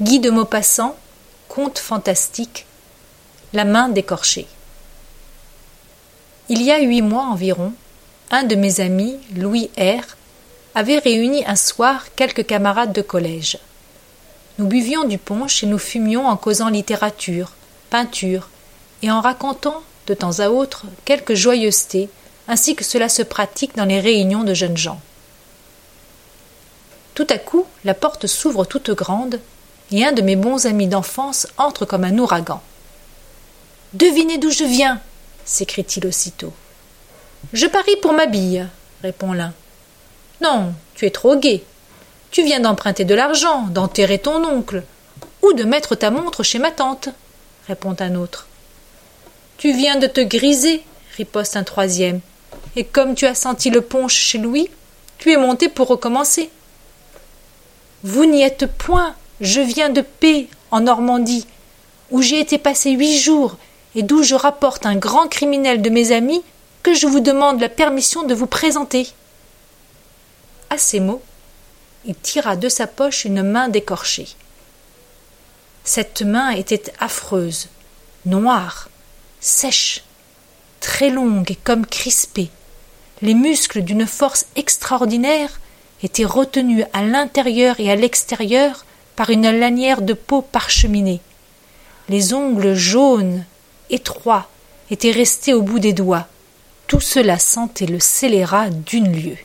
Guy de Maupassant, conte fantastique, La main décorchée. Il y a huit mois environ, un de mes amis, Louis R., avait réuni un soir quelques camarades de collège. Nous buvions du punch et nous fumions en causant littérature, peinture, et en racontant, de temps à autre, quelques joyeusetés, ainsi que cela se pratique dans les réunions de jeunes gens. Tout à coup, la porte s'ouvre toute grande, et un de mes bons amis d'enfance entre comme un ouragan. Devinez d'où je viens s'écrie-t-il aussitôt. Je parie pour ma bille, répond l'un. Non, tu es trop gai. Tu viens d'emprunter de l'argent, d'enterrer ton oncle, ou de mettre ta montre chez ma tante, répond un autre. Tu viens de te griser, riposte un troisième, et comme tu as senti le punch chez Louis, tu es monté pour recommencer. Vous n'y êtes point, je viens de P, en Normandie, où j'ai été passé huit jours, et d'où je rapporte un grand criminel de mes amis que je vous demande la permission de vous présenter. À ces mots, il tira de sa poche une main décorchée. Cette main était affreuse, noire, sèche, très longue et comme crispée. Les muscles d'une force extraordinaire étaient retenus à l'intérieur et à l'extérieur par une lanière de peau parcheminée. Les ongles jaunes, étroits, étaient restés au bout des doigts. Tout cela sentait le scélérat d'une lieue.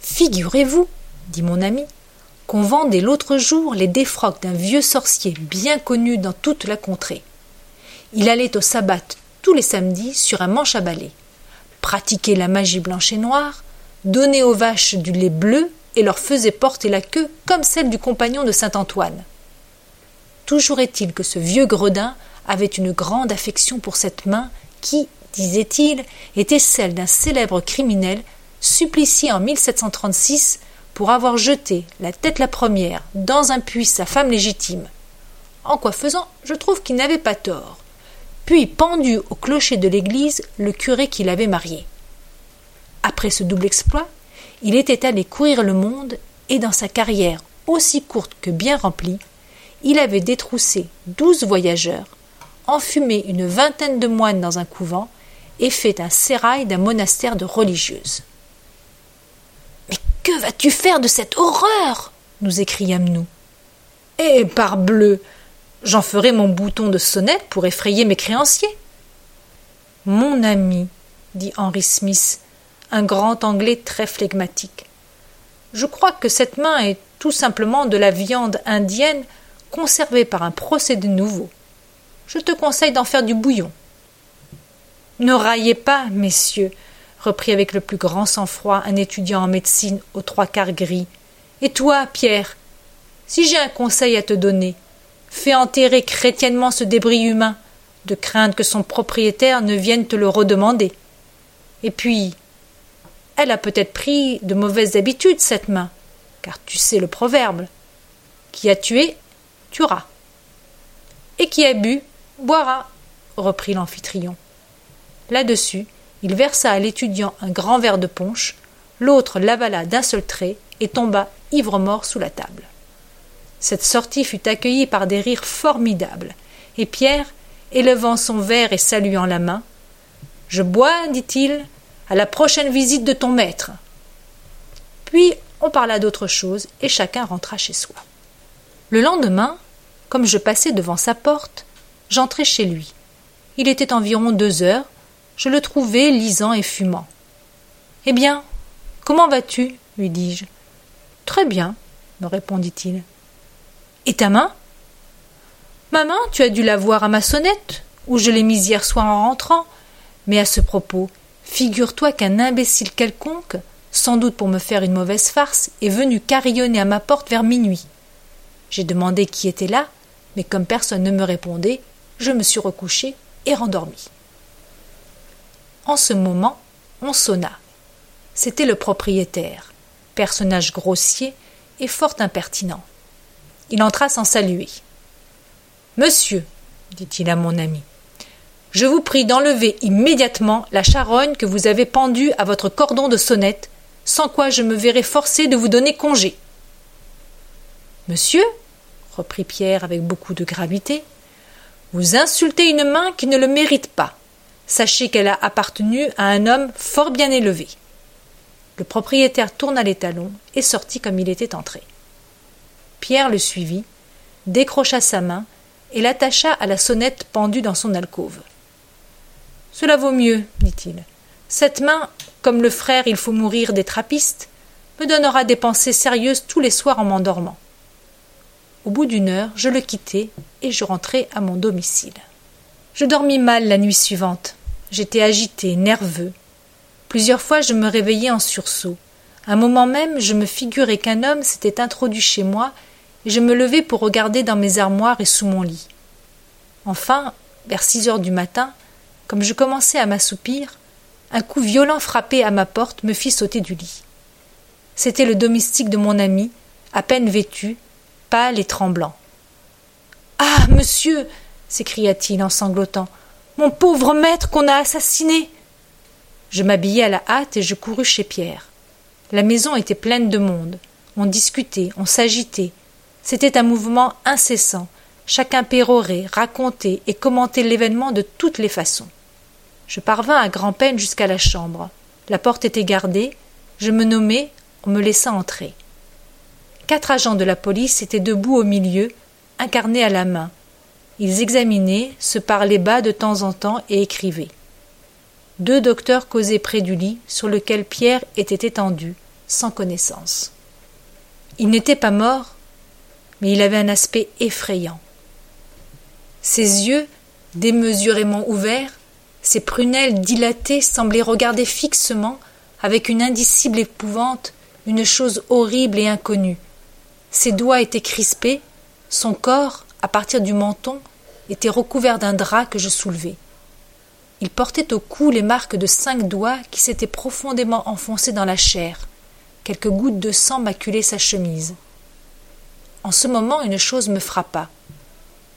Figurez-vous, dit mon ami, qu'on vendait l'autre jour les défroques d'un vieux sorcier bien connu dans toute la contrée. Il allait au sabbat tous les samedis sur un manche à balai, pratiquait la magie blanche et noire, donnait aux vaches du lait bleu et leur faisait porter la queue comme celle du compagnon de saint Antoine. Toujours est-il que ce vieux gredin avait une grande affection pour cette main qui, disait-il, était celle d'un célèbre criminel supplicié en 1736 pour avoir jeté la tête la première dans un puits sa femme légitime. En quoi faisant, je trouve qu'il n'avait pas tort. Puis pendu au clocher de l'église le curé qui l'avait marié. Après ce double exploit, il était allé courir le monde et dans sa carrière aussi courte que bien remplie, il avait détroussé douze voyageurs, enfumé une vingtaine de moines dans un couvent et fait un sérail d'un monastère de religieuses. Que vas-tu faire de cette horreur? nous écriâmes-nous. Eh, parbleu J'en ferai mon bouton de sonnette pour effrayer mes créanciers. Mon ami, dit Henry Smith, un grand anglais très flegmatique, je crois que cette main est tout simplement de la viande indienne conservée par un procédé nouveau. Je te conseille d'en faire du bouillon. Ne raillez pas, messieurs, reprit avec le plus grand sang-froid un étudiant en médecine aux trois quarts gris. Et toi, Pierre, si j'ai un conseil à te donner, fais enterrer chrétiennement ce débris humain, de crainte que son propriétaire ne vienne te le redemander. Et puis, elle a peut-être pris de mauvaises habitudes, cette main, car tu sais le proverbe. Qui a tué, tuera. Et qui a bu, boira, reprit l'amphitryon. Là-dessus, il versa à l'étudiant un grand verre de punch, l'autre l'avala d'un seul trait et tomba ivre-mort sous la table. Cette sortie fut accueillie par des rires formidables, et Pierre, élevant son verre et saluant la main, Je bois, dit-il, à la prochaine visite de ton maître. Puis on parla d'autre chose, et chacun rentra chez soi. Le lendemain, comme je passais devant sa porte, j'entrai chez lui. Il était environ deux heures, je le trouvai lisant et fumant. Eh bien, comment vas-tu? lui dis-je. Très bien, me répondit-il. Et ta main Ma main, tu as dû la voir à ma sonnette, où je l'ai mise hier soir en rentrant. Mais à ce propos, figure-toi qu'un imbécile quelconque, sans doute pour me faire une mauvaise farce, est venu carillonner à ma porte vers minuit. J'ai demandé qui était là, mais comme personne ne me répondait, je me suis recouché et rendormi. En ce moment, on sonna. C'était le propriétaire, personnage grossier et fort impertinent. Il entra sans saluer. Monsieur, dit-il à mon ami, je vous prie d'enlever immédiatement la charogne que vous avez pendue à votre cordon de sonnette, sans quoi je me verrai forcé de vous donner congé. Monsieur, reprit Pierre avec beaucoup de gravité, vous insultez une main qui ne le mérite pas. Sachez qu'elle a appartenu à un homme fort bien élevé. Le propriétaire tourna les talons et sortit comme il était entré. Pierre le suivit, décrocha sa main et l'attacha à la sonnette pendue dans son alcôve. Cela vaut mieux, dit-il. Cette main, comme le frère il faut mourir des trappistes, me donnera des pensées sérieuses tous les soirs en m'endormant. Au bout d'une heure, je le quittai et je rentrai à mon domicile. Je dormis mal la nuit suivante. J'étais agité, nerveux. Plusieurs fois je me réveillai en sursaut. Un moment même, je me figurais qu'un homme s'était introduit chez moi et je me levai pour regarder dans mes armoires et sous mon lit. Enfin, vers six heures du matin, comme je commençais à m'assoupir, un coup violent frappé à ma porte me fit sauter du lit. C'était le domestique de mon ami, à peine vêtu, pâle et tremblant. Ah. Monsieur. s'écria t-il en sanglotant. Mon pauvre maître qu'on a assassiné. Je m'habillai à la hâte et je courus chez Pierre. La maison était pleine de monde. On discutait, on s'agitait. C'était un mouvement incessant. Chacun pérorait, racontait et commentait l'événement de toutes les façons. Je parvins à grand-peine jusqu'à la chambre. La porte était gardée. Je me nommai, on me laissa entrer. Quatre agents de la police étaient debout au milieu, incarnés à la main. Ils examinaient, se parlaient bas de temps en temps et écrivaient. Deux docteurs causaient près du lit sur lequel Pierre était étendu, sans connaissance. Il n'était pas mort, mais il avait un aspect effrayant. Ses yeux, démesurément ouverts, ses prunelles dilatées semblaient regarder fixement, avec une indicible épouvante, une chose horrible et inconnue, ses doigts étaient crispés, son corps, à partir du menton, était recouvert d'un drap que je soulevai. Il portait au cou les marques de cinq doigts qui s'étaient profondément enfoncés dans la chair. Quelques gouttes de sang maculaient sa chemise. En ce moment, une chose me frappa.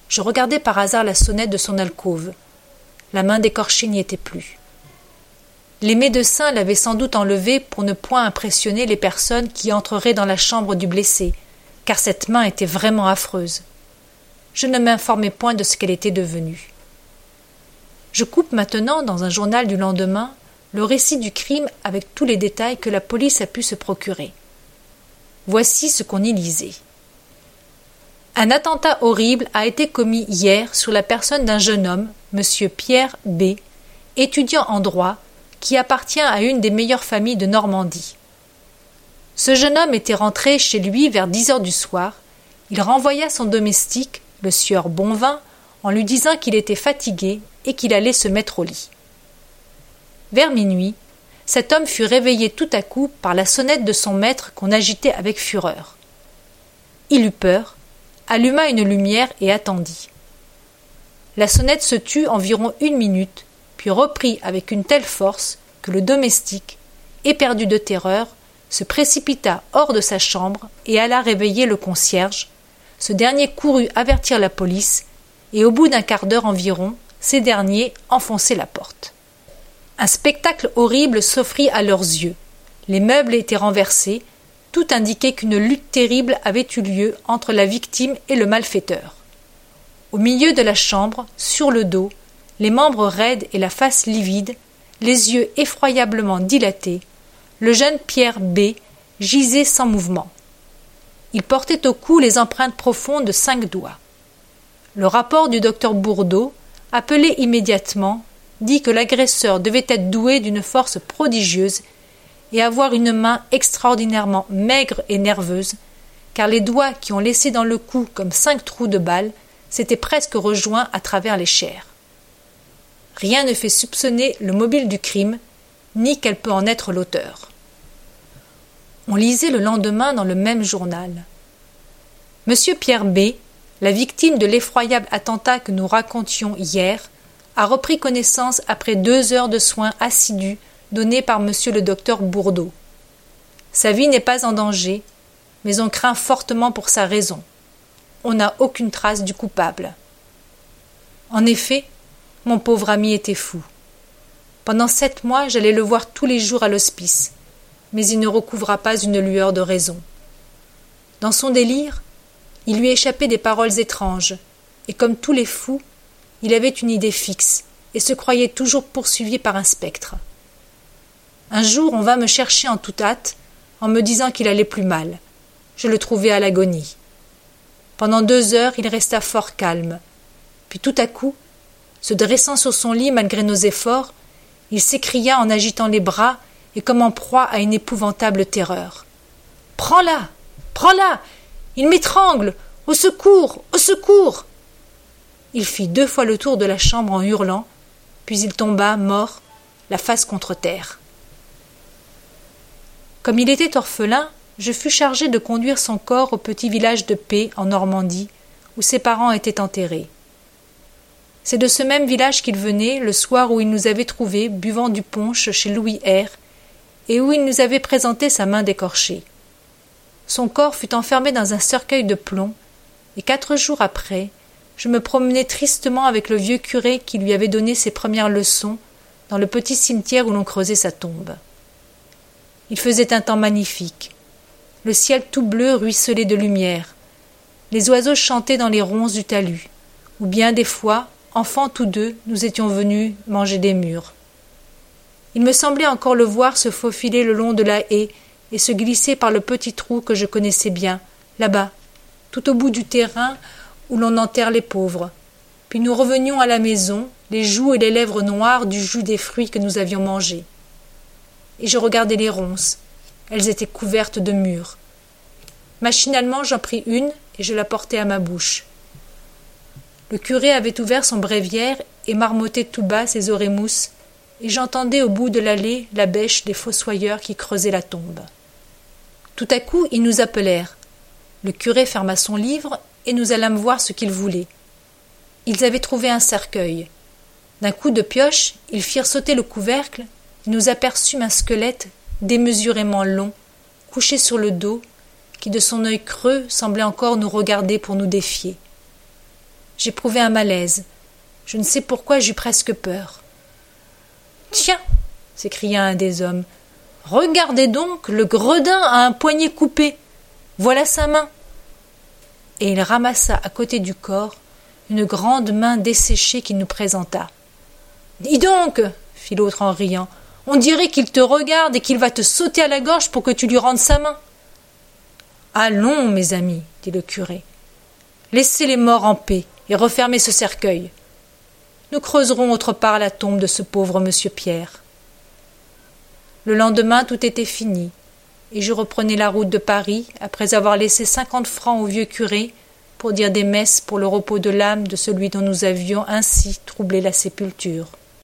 Je regardai par hasard la sonnette de son alcôve. La main d'écorché n'y était plus. Les médecins l'avaient sans doute enlevée pour ne point impressionner les personnes qui entreraient dans la chambre du blessé, car cette main était vraiment affreuse. Je ne m'informais point de ce qu'elle était devenue. Je coupe maintenant, dans un journal du lendemain, le récit du crime avec tous les détails que la police a pu se procurer. Voici ce qu'on y lisait. Un attentat horrible a été commis hier sur la personne d'un jeune homme, M. Pierre B., étudiant en droit, qui appartient à une des meilleures familles de Normandie. Ce jeune homme était rentré chez lui vers dix heures du soir. Il renvoya son domestique, le sieur Bonvin, en lui disant qu'il était fatigué et qu'il allait se mettre au lit. Vers minuit, cet homme fut réveillé tout à coup par la sonnette de son maître qu'on agitait avec fureur. Il eut peur, alluma une lumière et attendit. La sonnette se tut environ une minute, puis reprit avec une telle force que le domestique, éperdu de terreur, se précipita hors de sa chambre et alla réveiller le concierge. Ce dernier courut avertir la police, et au bout d'un quart d'heure environ, ces derniers enfonçaient la porte. Un spectacle horrible s'offrit à leurs yeux. Les meubles étaient renversés, tout indiquait qu'une lutte terrible avait eu lieu entre la victime et le malfaiteur. Au milieu de la chambre, sur le dos, les membres raides et la face livide, les yeux effroyablement dilatés, le jeune Pierre B. gisait sans mouvement. Il portait au cou les empreintes profondes de cinq doigts. Le rapport du docteur Bourdeau, appelé immédiatement, dit que l'agresseur devait être doué d'une force prodigieuse et avoir une main extraordinairement maigre et nerveuse, car les doigts qui ont laissé dans le cou comme cinq trous de balles s'étaient presque rejoints à travers les chairs. Rien ne fait soupçonner le mobile du crime, ni qu'elle peut en être l'auteur. On lisait le lendemain dans le même journal. Monsieur Pierre B., la victime de l'effroyable attentat que nous racontions hier, a repris connaissance après deux heures de soins assidus donnés par monsieur le docteur Bourdeau. Sa vie n'est pas en danger, mais on craint fortement pour sa raison. On n'a aucune trace du coupable. En effet, mon pauvre ami était fou. Pendant sept mois, j'allais le voir tous les jours à l'hospice mais il ne recouvra pas une lueur de raison. Dans son délire, Il lui échappait des paroles étranges, et comme tous les fous, il avait une idée fixe, et se croyait toujours poursuivi par un spectre. Un jour on vint me chercher en toute hâte, en me disant qu'il allait plus mal. Je le trouvai à l'agonie. Pendant deux heures il resta fort calme. Puis tout à coup, se dressant sur son lit malgré nos efforts, il s'écria en agitant les bras et comme en proie à une épouvantable terreur. Prends-la. Prends-la. Il m'étrangle. Au secours. Au secours. Il fit deux fois le tour de la chambre en hurlant, puis il tomba, mort, la face contre terre. Comme il était orphelin, je fus chargé de conduire son corps au petit village de P, en Normandie, où ses parents étaient enterrés. C'est de ce même village qu'il venait, le soir où il nous avait trouvés buvant du punch chez Louis R, et où il nous avait présenté sa main décorchée. Son corps fut enfermé dans un cercueil de plomb, et quatre jours après, je me promenais tristement avec le vieux curé qui lui avait donné ses premières leçons dans le petit cimetière où l'on creusait sa tombe. Il faisait un temps magnifique. Le ciel tout bleu ruisselait de lumière. Les oiseaux chantaient dans les ronces du talus, ou bien des fois, enfants tous deux, nous étions venus manger des mûres. Il me semblait encore le voir se faufiler le long de la haie et se glisser par le petit trou que je connaissais bien, là-bas, tout au bout du terrain où l'on enterre les pauvres. Puis nous revenions à la maison, les joues et les lèvres noires du jus des fruits que nous avions mangés. Et je regardais les ronces. Elles étaient couvertes de mûres. Machinalement, j'en pris une et je la portai à ma bouche. Le curé avait ouvert son bréviaire et marmottait tout bas ses oreilles et j'entendais au bout de l'allée la bêche des fossoyeurs qui creusaient la tombe. Tout à coup, ils nous appelèrent. Le curé ferma son livre et nous allâmes voir ce qu'ils voulaient. Ils avaient trouvé un cercueil. D'un coup de pioche, ils firent sauter le couvercle et nous aperçûmes un squelette démesurément long, couché sur le dos, qui de son œil creux semblait encore nous regarder pour nous défier. J'éprouvai un malaise. Je ne sais pourquoi j'eus presque peur. Tiens s'écria un des hommes. Regardez donc, le gredin a un poignet coupé. Voilà sa main. Et il ramassa à côté du corps une grande main desséchée qu'il nous présenta. Dis donc, fit l'autre en riant, on dirait qu'il te regarde et qu'il va te sauter à la gorge pour que tu lui rendes sa main. Allons, mes amis, dit le curé. Laissez les morts en paix et refermez ce cercueil. Nous creuserons autre part la tombe de ce pauvre monsieur Pierre. Le lendemain, tout était fini, et je reprenais la route de Paris, après avoir laissé cinquante francs au vieux curé pour dire des messes pour le repos de l'âme de celui dont nous avions ainsi troublé la sépulture.